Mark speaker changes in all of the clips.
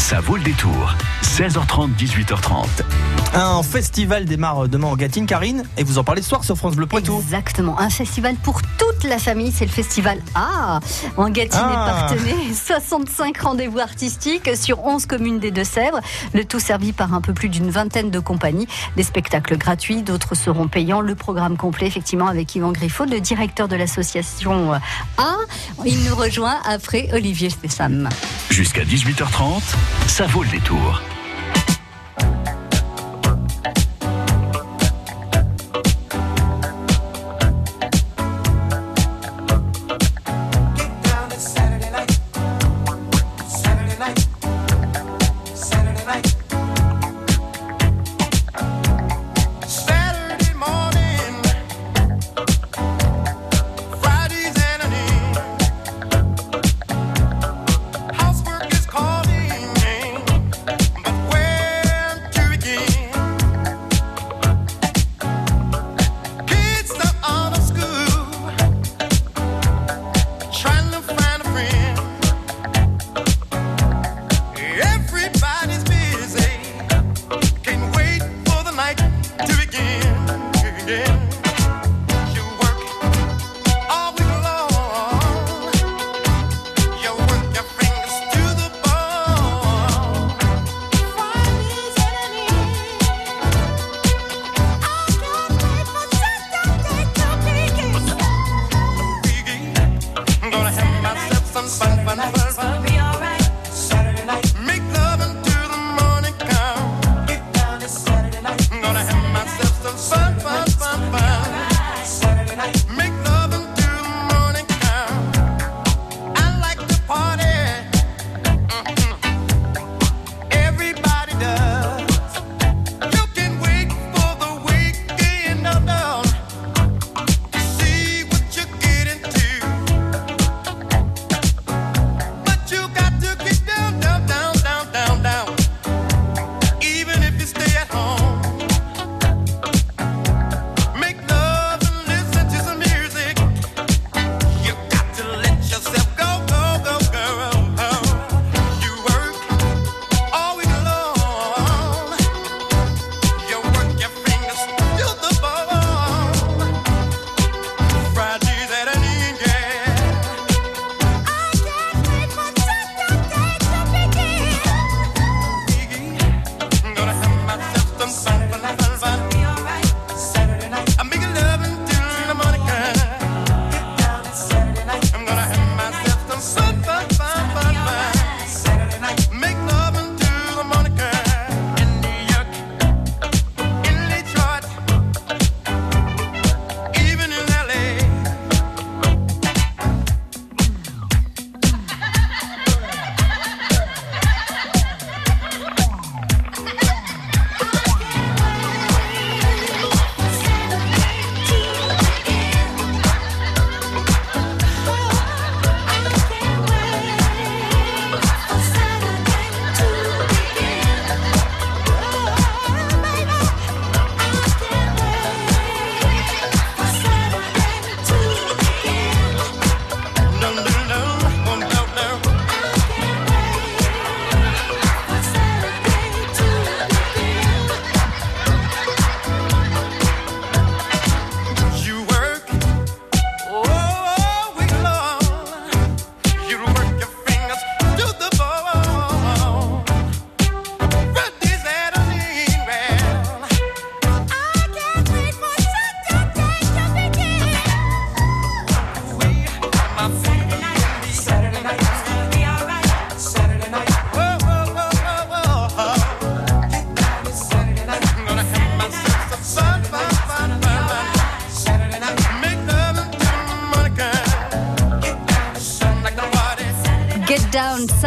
Speaker 1: Ça vaut le détour. 16h30, 18h30.
Speaker 2: Un festival démarre demain en Gatine, Karine, et vous en parlez ce soir sur France Bleu Poitou.
Speaker 3: Exactement, un festival pour toute la famille, c'est le festival A en Gatine
Speaker 2: Ah.
Speaker 3: et Partenay. 65 rendez-vous artistiques sur 11 communes des Deux-Sèvres, le tout servi par un peu plus d'une vingtaine de compagnies. Des spectacles gratuits, d'autres seront payants. Le programme complet, effectivement, avec Yvan Griffo, le directeur de l'association A. Il nous rejoint après Olivier Stessam.
Speaker 1: Jusqu'à 18h30, ça vaut le détour.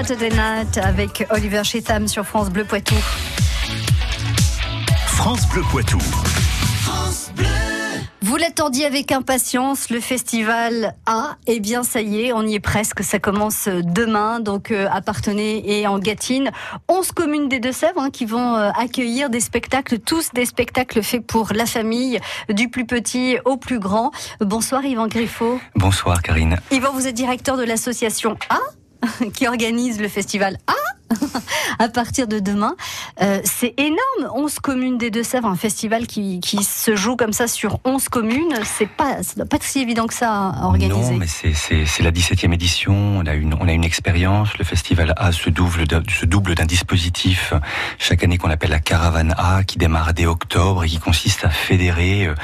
Speaker 4: Saturday Night
Speaker 3: avec Oliver Chetham sur France Bleu Poitou.
Speaker 1: France Bleu Poitou.
Speaker 3: Vous l'attendiez avec impatience, le festival A, eh bien ça y est, on y est presque, ça commence demain, donc euh, à Partenay et en Gâtine. 11 communes des Deux-Sèvres hein, qui vont euh, accueillir des spectacles, tous des spectacles faits pour la famille, du plus petit au plus grand. Bonsoir Yvan Griffo.
Speaker 5: Bonsoir Karine.
Speaker 3: Yvan, vous êtes directeur de l'association A qui organise le festival A à partir de demain. Euh, c'est énorme, 11 communes des Deux-Sèvres, un festival qui, qui se joue comme ça sur 11 communes. C'est pas, pas si évident que ça à organiser.
Speaker 5: Non, mais c'est- la 17e édition. On a une, on a une expérience. Le festival A se double, se double d'un dispositif chaque année qu'on appelle la caravane A, qui démarre dès octobre et qui consiste à fédérer euh,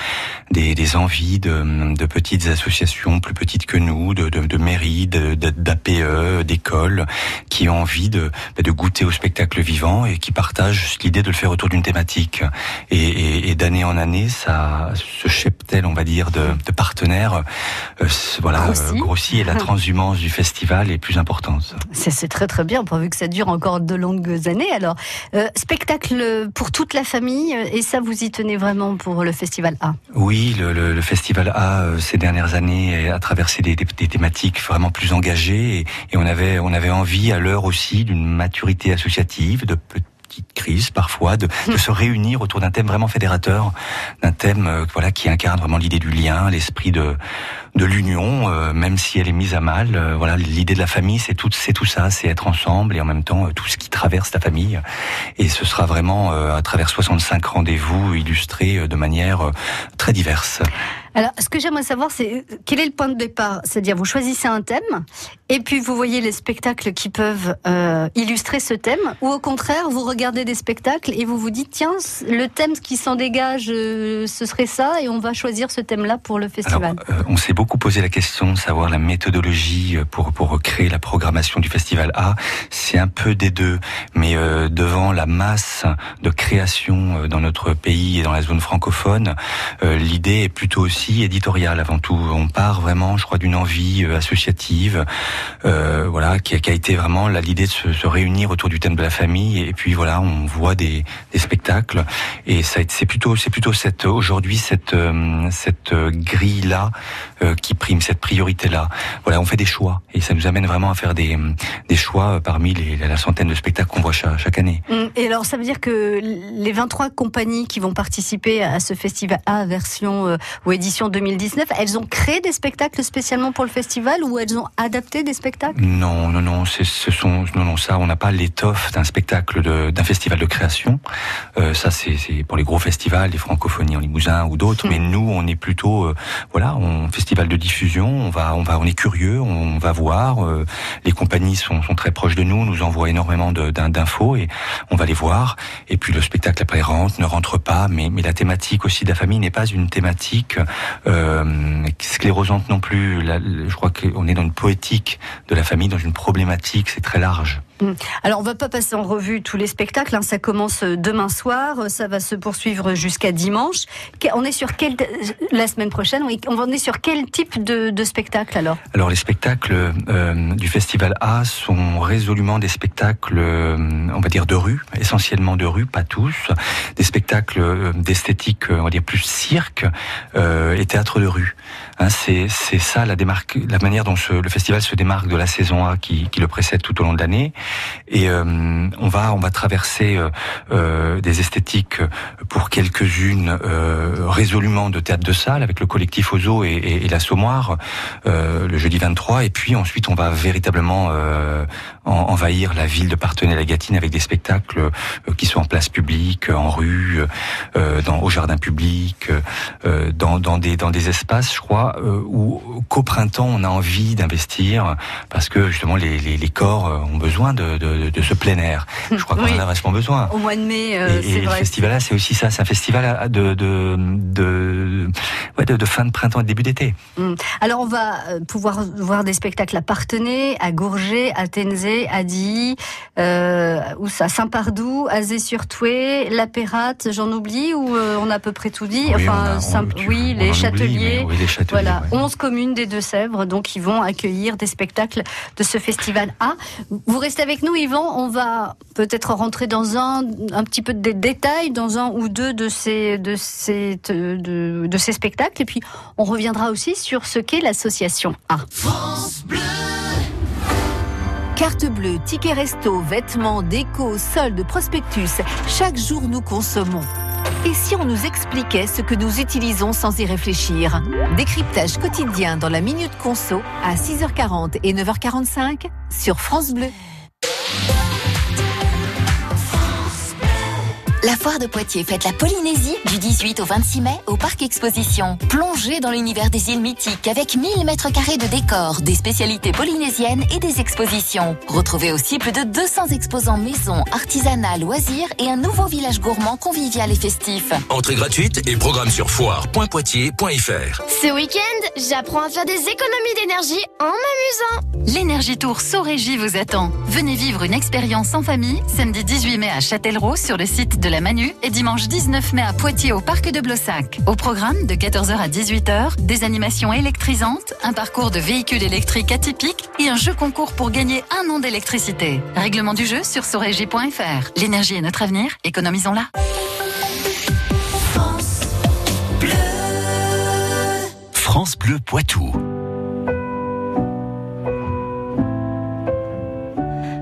Speaker 5: des, des envies de, de petites associations plus petites que nous, de, de, de mairies, d'APE, d'écoles, qui ont envie de, de goûter au spectacle vivant et qui partagent l'idée de le faire autour d'une thématique. Et, et- et d'année en année, ça, ce cheptel, on va dire, de, de partenaires, euh, voilà,
Speaker 3: Grossit.
Speaker 5: euh, grossit et la transhumance du festival est plus importante.
Speaker 3: C'est c'est très très bien, pourvu que ça dure encore de longues années. Alors, euh, spectacle pour toute la famille, et ça vous y tenez vraiment pour le festival A?
Speaker 5: Oui, le, le- le festival A euh, ces dernières années a traversé des, des- des thématiques vraiment plus engagées et, on avait on avait envie à l'heure aussi d'une maturité associative, de petites crises parfois, de, de se réunir autour d'un thème vraiment fédérateur, d'un thème euh, voilà qui incarne vraiment l'idée du lien, l'esprit de de l'union, euh, même si elle est mise à mal. euh, voilà, l'idée de la famille, c'est tout c'est tout ça, c'est être ensemble et en même temps tout ce qui traverse la famille. Et ce sera vraiment à travers 65 rendez-vous illustrés de manière très diverse.
Speaker 3: Alors, ce que j'aimerais savoir, c'est quel est le point de départ? C'est-à-dire, vous choisissez un thème, et puis vous voyez les spectacles qui peuvent euh, illustrer ce thème, ou au contraire, vous regardez des spectacles et vous vous dites, tiens, le thème qui s'en dégage, euh, ce serait ça, et on va choisir ce thème-là pour le
Speaker 5: Alors,
Speaker 3: festival.
Speaker 5: euh, on s'est beaucoup posé la question de savoir la méthodologie euh, pour pour créer la programmation du festival A. C'est un peu des deux, mais euh, devant la masse de création euh, dans notre pays et dans la zone francophone, euh, l'idée est plutôt aussi éditoriale avant tout. On part vraiment, je crois, d'une envie associative, euh, voilà, qui a, qui a été vraiment là l'idée de se, se réunir autour du thème de la famille. Et puis voilà, on voit des, des spectacles et c'est plutôt c'est plutôt cette aujourd'hui cette euh, cette grille là qui prime cette priorité là. Voilà, on fait des choix et ça nous amène vraiment à faire des des choix parmi les, la centaine de spectacles qu'on voit chaque, chaque année.
Speaker 3: Hum, Et alors, ça veut dire que les 23 compagnies qui vont participer à ce festival A version euh, ou édition 2019, elles ont créé des spectacles spécialement pour le festival ou elles ont adapté des spectacles?
Speaker 5: Non, non, non, ce sont non, non, ça, on n'a pas l'étoffe d'un spectacle d'un festival de création. Euh, ça, c'est pour les gros festivals, les francophonies en Limousin ou d'autres.
Speaker 3: Mm.
Speaker 5: Mais nous, on est plutôt, euh, voilà, on festival de diffusion. On va, on va, on est curieux, on va voir. euh, les compagnies sont, sont très proches de nous, nous envoient énormément d'infos et on va les voir. Et puis le spectacle après rentre, ne rentre pas. Mais, mais la thématique aussi de la famille n'est pas une thématique euh, sclérosante non plus. Je crois qu'on est dans une poétique de la famille, dans une problématique, c'est très large.
Speaker 3: Alors, on va pas passer en revue tous les spectacles. hein. Ça commence euh, demain soir, euh, ça va se poursuivre jusqu'à dimanche. On est sur quel la semaine prochaine Oui, on est sur quel type de, de spectacle alors?
Speaker 5: Alors les spectacles euh, du Festival A sont résolument des spectacles, on va dire de rue, essentiellement de rue, pas tous, des spectacles d'esthétique, on va dire plus cirque et théâtre de rue. Hein, c'est ça la démarque, la manière dont le festival se démarque de la saison A qui le précède tout au long de l'année. Et euh, on va on va traverser euh, euh, des esthétiques pour quelques-unes résolument de théâtre de salle avec le collectif Ozo et, et, et l'Assommoir euh, le jeudi 23 et puis ensuite on va véritablement en- envahir la ville de Partenay-la-Gatine avec des spectacles qui sont en place publique, en rue, dans au jardin public, dans, dans des dans des espaces, je crois, où qu'au printemps on a envie d'investir parce que justement les, les, les corps ont besoin de, de, de ce plein air. Je crois qu'on
Speaker 3: Oui.
Speaker 5: en a vachement besoin.
Speaker 3: Au mois de mai, euh,
Speaker 5: Et, et le festival là, c'est aussi ça, c'est un festival de de de, ouais, de, de fin de printemps et début d'été.
Speaker 3: Alors on va euh, pouvoir voir des spectacles à Partenay, à Gourget, à Tenzé, à Dilly, euh, où ça, Saint-Pardoux, à Zé-sur-Toué, La Pérate, j'en oublie ou euh, on a à peu près tout dit?
Speaker 5: Oui, on
Speaker 3: enfin,
Speaker 5: a- on-
Speaker 3: Saint-
Speaker 5: tu-
Speaker 3: oui, les Châteliers.
Speaker 5: oui, les Châteliers,
Speaker 3: Voilà,
Speaker 5: ouais.
Speaker 3: 11 communes des Deux-Sèvres, donc ils vont accueillir des spectacles de ce festival A. Vous restez avec nous, Yvan. On va peut-être rentrer dans un, un petit peu de détails, dans un ou deux de ces, de ces, de, de- ces spectacles. Et puis, on reviendra aussi sur ce qu'est l'association A.
Speaker 6: Carte bleue, ticket resto, vêtements, déco, soldes, prospectus. Chaque jour, nous consommons. Et si on nous expliquait ce que nous utilisons sans y réfléchir? Décryptage quotidien dans la Minute Conso à 6h40 et 9h45 sur France Bleu. Bye.
Speaker 7: La foire de Poitiers fête la Polynésie du 18 au 26 mai au Parc Exposition. Plongez dans l'univers des îles mythiques avec 1000 mètres carrés de décors, des spécialités polynésiennes et des expositions. Retrouvez aussi plus de 200 exposants maison, artisanat, loisirs et un nouveau village gourmand convivial et festif.
Speaker 8: Entrée gratuite et programme sur foire.poitiers.fr.
Speaker 9: Ce week-end, j'apprends à faire des économies d'énergie en m'amusant.
Speaker 10: L'énergie Tour Sorégie vous attend. Venez vivre une expérience en famille samedi 18 mai à Châtellerault sur le site de la Manu et dimanche 19 mai à Poitiers au parc de Blossac. Au programme de 14h à 18h, des animations électrisantes, un parcours de véhicules électriques atypiques et un jeu concours pour gagner un an d'électricité. Règlement du jeu sur sorégie.fr. L'énergie est notre avenir, économisons-la.
Speaker 1: France Bleu Poitou.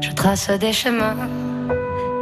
Speaker 11: Je trace des chemins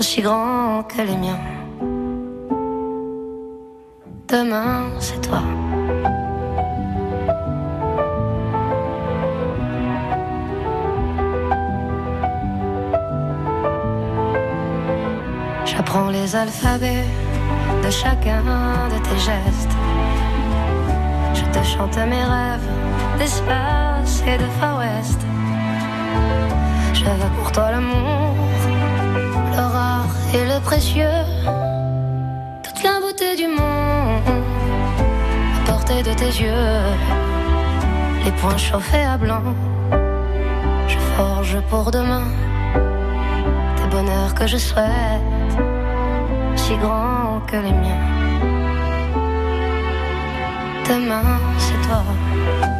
Speaker 11: aussi grands que les miens. Demain, c'est toi. J'apprends les alphabets de chacun de tes gestes. Je te chante mes rêves d'espace et de Far West. Veux pour toi l'amour, le et le précieux, toute la beauté du monde à portée de tes yeux, les poings chauffés à blanc. Je forge pour demain des bonheurs que je souhaite, si grands que les miens. Demain, c'est toi.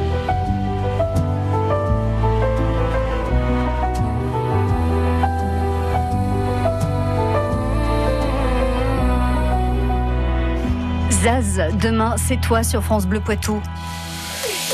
Speaker 3: Zaz, demain, c'est toi sur France Bleu Poitou.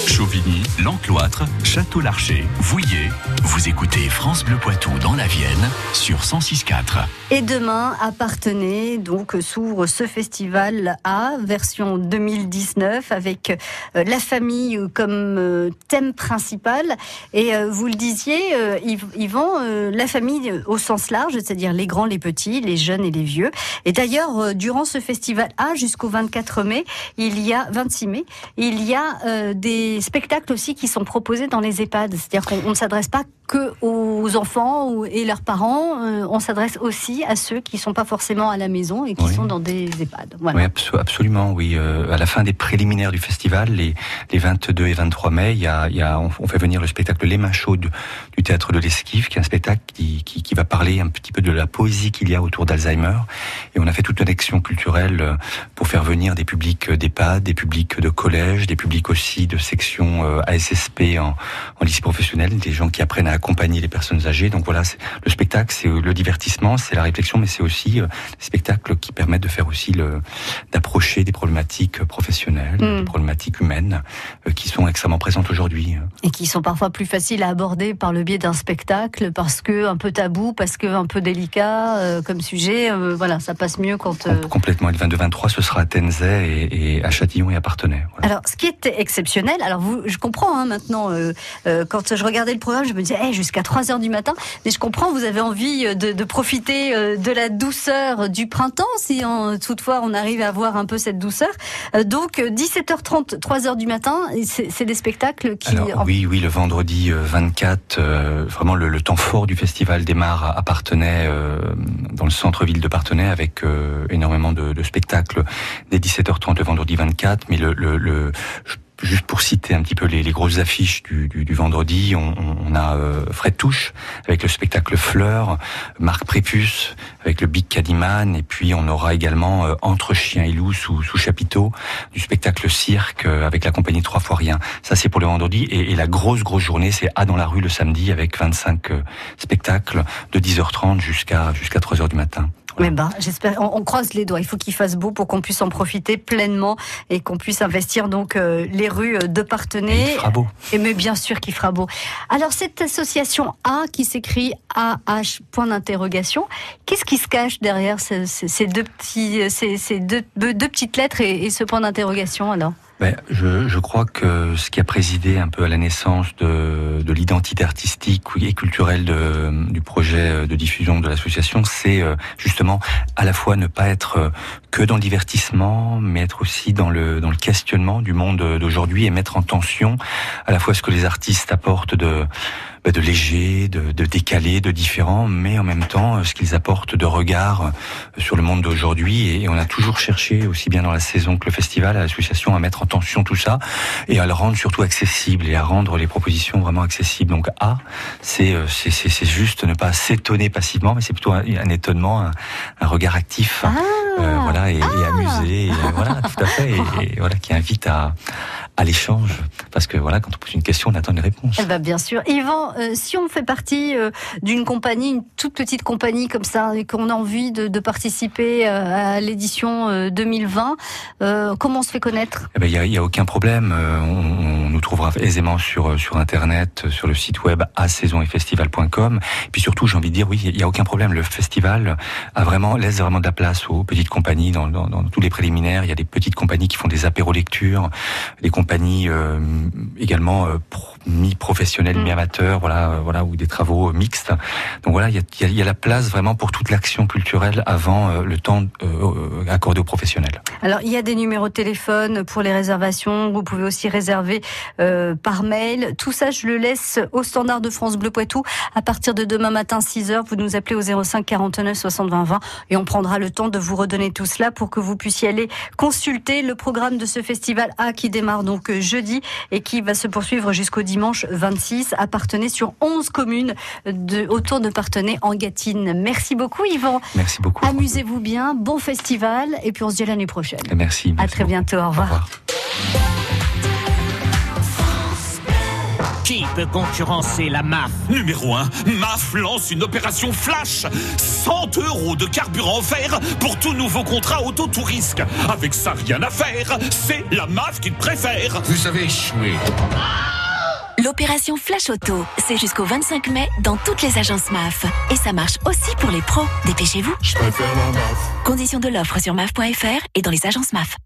Speaker 1: Chauvigny, L'Encloître, Château-Larcher, Vouillé. Vous écoutez France Bleu Poitou dans la Vienne sur 106.4.
Speaker 3: Et demain, à Partenay, donc s'ouvre ce festival A, version 2019, avec euh, la famille comme euh, thème principal. Et euh, vous le disiez, euh, Yv- Yvan, euh, la famille euh, au sens large, c'est-à-dire les grands, les petits, les jeunes et les vieux. Et d'ailleurs, euh, durant ce festival A, jusqu'au 24 mai, il y a 26 mai, il y a euh, des spectacles aussi qui sont proposés dans les EHPAD. C'est-à-dire qu'on on ne s'adresse pas que aux enfants ou- et leurs parents, euh, on s'adresse aussi à ceux qui sont pas forcément à la maison et qui
Speaker 5: Oui.
Speaker 3: sont dans des EHPAD. Voilà.
Speaker 5: Oui, abso- absolument, oui. Euh, à la fin des préliminaires du festival, les, les 22 et 23 mai, il y a, il y a, on, on fait venir le spectacle Les Mains Chaudes du théâtre de l'Esquive, qui est un spectacle qui, qui, qui va parler un petit peu de la poésie qu'il y a autour d'Alzheimer. Et on a fait toute une action culturelle euh, pour faire venir des publics d'EHPAD, des publics de collège, des publics aussi de section euh, ASSP en, en lycée professionnel, des gens qui apprennent à accompagner les personnes âgées. Donc voilà, le spectacle, c'est le divertissement, c'est la réflexion, mais c'est aussi euh, des spectacles qui permettent de faire aussi le, d'approcher des problématiques professionnelles,
Speaker 3: Mm.
Speaker 5: des problématiques humaines euh, qui sont extrêmement présentes aujourd'hui.
Speaker 3: Et qui sont parfois plus faciles à aborder par le biais d'un spectacle parce que un peu tabou, parce que un peu délicat euh, comme sujet. euh, voilà, ça passe mieux quand. euh,
Speaker 5: Complètement. Et le 22-23, ce sera à Tenzay et, et à Châtillon et à Partenay. Voilà.
Speaker 3: Alors, ce qui est exceptionnel, alors vous, je comprends hein, maintenant, euh, euh, quand je regardais le programme, je me disais, hey, jusqu'à 3 heures du matin, mais je comprends, vous avez envie euh, de, de profiter de la douceur du printemps, si en- toutefois on arrive à avoir un peu cette douceur. Donc, euh, 17h30, 3 heures du matin, c'est des spectacles qui...
Speaker 5: Alors, oui, oui, le vendredi euh, 24, euh, vraiment le, le temps fort du festival démarre à, Partenay, dans le centre-ville de Partenay, avec énormément de, de spectacles dès 17h30 le vendredi 24. Mais le, le, le- je- Juste pour citer un petit peu les, les grosses affiches du, du, du vendredi, on, on- a euh, Fred Touche avec le spectacle Fleur, Marc Prépuce avec le Big Cadiman, et puis on aura également euh, Entre chiens et loups sous, sous chapiteau du spectacle cirque euh, avec la compagnie Trois fois rien. Ça c'est pour le vendredi et, et la grosse grosse journée c'est A dans la rue le samedi avec 25 euh, spectacles de 10h30 jusqu'à jusqu'à 3h du matin.
Speaker 3: Mais ben, j'espère. On, on croise les doigts. Il faut qu'il fasse beau pour qu'on puisse en profiter pleinement et qu'on puisse investir donc euh, les rues de Partenay.
Speaker 5: Il fera beau.
Speaker 3: Et mais bien sûr qu'il fera beau. Alors cette association A qui s'écrit AH point d'interrogation, qu'est-ce qui se cache derrière ces, ces- ces deux petits, ces, ces deux petites lettres et, et ce point d'interrogation alors?
Speaker 5: Ben, je, crois que ce qui a présidé un peu à la naissance de, de l'identité artistique et culturelle du projet de diffusion de l'association, c'est euh, justement à la fois ne pas être euh, que dans le divertissement, mais être aussi dans le, dans le questionnement du monde d'aujourd'hui et mettre en tension à la fois ce que les artistes apportent de, de léger, de, de décalé, de différent, mais en même temps euh, ce qu'ils apportent de regard euh, sur le monde d'aujourd'hui. Et on a toujours cherché, aussi bien dans la saison que le festival, à l'association, à mettre en tension tout ça et à le rendre surtout accessible et à rendre les propositions vraiment accessibles. Donc A, c'est euh, c'est juste ne pas s'étonner passivement, mais c'est plutôt un, un étonnement, un, un regard actif, euh, voilà, et, et amusé, et, euh, voilà, tout à fait, et, et voilà, qui invite à à l'échange, parce que voilà, quand on pose une question, on attend une réponse.
Speaker 3: Eh ben, bien sûr. Yvan, euh, si on fait partie euh, d'une compagnie, une toute petite compagnie comme ça, et qu'on a envie de, de participer euh, à l'édition euh, 2020, euh, comment on se fait connaître?
Speaker 5: Eh ben, il y a, il y a aucun problème. On, on nous trouvera aisément sur sur internet, sur le site web asaisonetfestival.com. Et puis surtout, j'ai envie de dire, oui, il y a aucun problème. Le festival a vraiment laisse vraiment de la place aux petites compagnies dans, dans, dans tous les préliminaires. Il y a des petites compagnies qui font des apéros lectures, des compagnies euh, également euh, pro- mi-professionnelles, mi-amateurs, voilà, euh, voilà, ou des travaux euh, mixtes. Donc voilà, il y a, y a- la place vraiment pour toute l'action culturelle avant euh, le temps accordé aux professionnels.
Speaker 3: Alors, il y a des numéros de téléphone pour les réservations. Vous pouvez aussi réserver euh, par mail. Tout ça, je le laisse au standard de France Bleu Poitou. À partir de demain matin, 6 heures, vous nous appelez au 05 49 60 20 20 et on prendra le temps de vous redonner tout cela pour que vous puissiez aller consulter le programme de ce festival A qui démarre donc jeudi et qui va se poursuivre jusqu'au dimanche 26 à Partenay sur 11 communes de, autour de Partenay en Gâtine. Merci beaucoup, Yvan.
Speaker 5: Merci beaucoup.
Speaker 3: Amusez-vous bien, bon festival et puis on se dit à l'année prochaine.
Speaker 5: Et Merci.
Speaker 3: À très bientôt, au revoir.
Speaker 12: Qui peut concurrencer la MAF?
Speaker 13: Numéro 1, MAF lance une opération flash 100 euros de carburant offert pour tout nouveau contrat auto tout risque. Avec ça, rien à faire. C'est la MAF qui te préfère.
Speaker 8: Vous avez échoué.
Speaker 7: L'opération Flash Auto, c'est jusqu'au 25 mai dans toutes les agences MAF. Et ça marche aussi pour les pros. Dépêchez-vous.
Speaker 8: Je préfère la MAF.
Speaker 7: Conditions de l'offre sur maf.fr et dans les agences MAF.